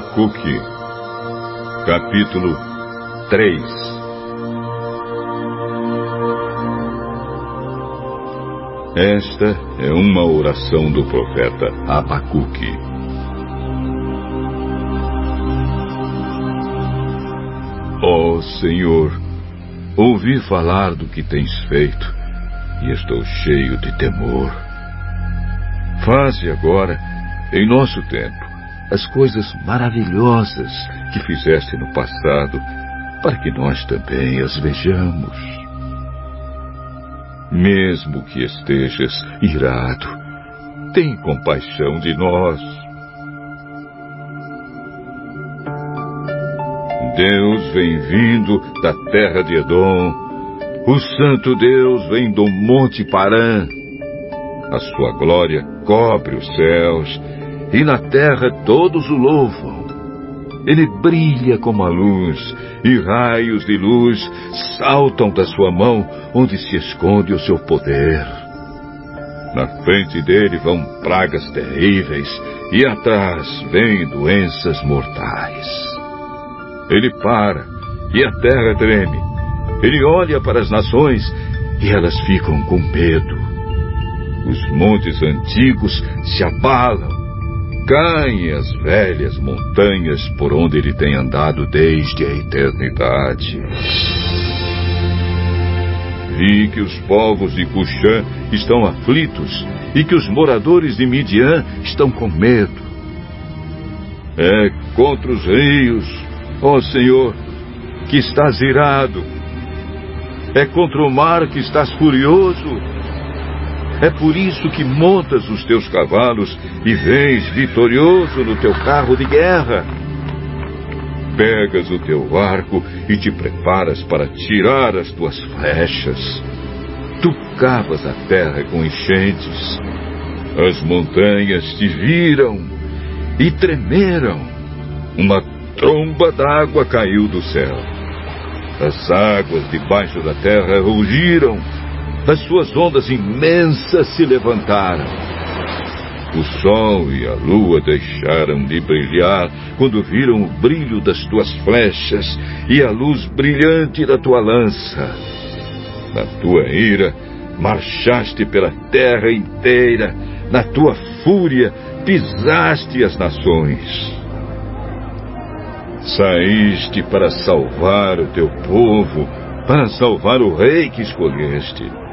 Abacuque, capítulo 3 Esta é uma oração do profeta Abacuque. Ó oh, Senhor, ouvi falar do que tens feito e estou cheio de temor. Faze agora, em nosso tempo, as coisas maravilhosas que fizeste no passado, para que nós também as vejamos. Mesmo que estejas irado, tem compaixão de nós. Deus vem vindo da terra de Edom, o Santo Deus vem do Monte Parã. A sua glória cobre os céus e na terra todos o louvam. Ele brilha como a luz, e raios de luz saltam da sua mão, onde se esconde o seu poder. Na frente dele vão pragas terríveis, e atrás vêm doenças mortais. Ele para, e a terra treme. Ele olha para as nações, e elas ficam com medo. Os montes antigos se abalam, Caem as velhas montanhas por onde ele tem andado desde a eternidade. Vi que os povos de Cuxã estão aflitos e que os moradores de Midian estão com medo. É contra os rios, ó Senhor, que estás irado. É contra o mar que estás furioso é por isso que montas os teus cavalos e vens vitorioso no teu carro de guerra. Pegas o teu arco e te preparas para tirar as tuas flechas. Tu cavas a terra com enchentes. As montanhas te viram e tremeram. Uma tromba d'água caiu do céu. As águas debaixo da terra rugiram as suas ondas imensas se levantaram. O sol e a lua deixaram de brilhar quando viram o brilho das tuas flechas e a luz brilhante da tua lança. Na tua ira, marchaste pela terra inteira, na tua fúria, pisaste as nações. Saíste para salvar o teu povo, para salvar o rei que escolheste.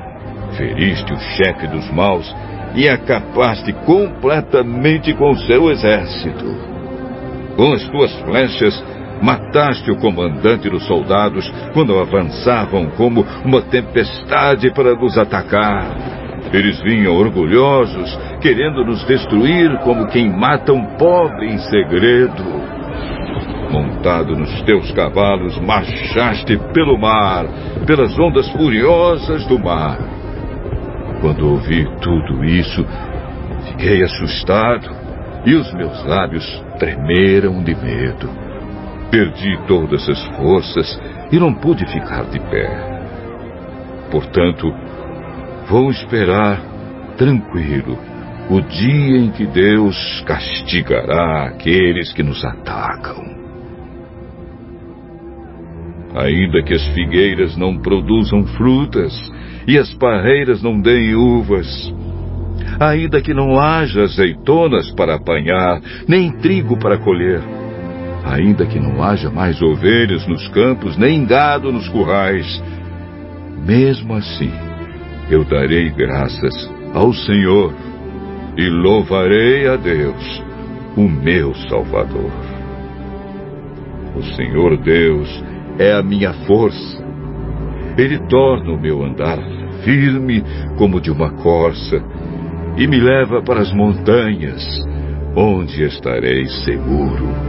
Feriste o chefe dos maus e acabaste completamente com seu exército. Com as tuas flechas, mataste o comandante dos soldados quando avançavam como uma tempestade para nos atacar. Eles vinham orgulhosos, querendo nos destruir como quem mata um pobre em segredo. Montado nos teus cavalos, marchaste pelo mar, pelas ondas furiosas do mar. Quando ouvi tudo isso, fiquei assustado e os meus lábios tremeram de medo. Perdi todas as forças e não pude ficar de pé. Portanto, vou esperar tranquilo o dia em que Deus castigará aqueles que nos atacam. Ainda que as figueiras não produzam frutas e as parreiras não deem uvas, ainda que não haja azeitonas para apanhar, nem trigo para colher, ainda que não haja mais ovelhas nos campos, nem gado nos currais, mesmo assim eu darei graças ao Senhor e louvarei a Deus, o meu Salvador. O Senhor Deus é a minha força. Ele torna o meu andar firme como de uma corça e me leva para as montanhas, onde estarei seguro.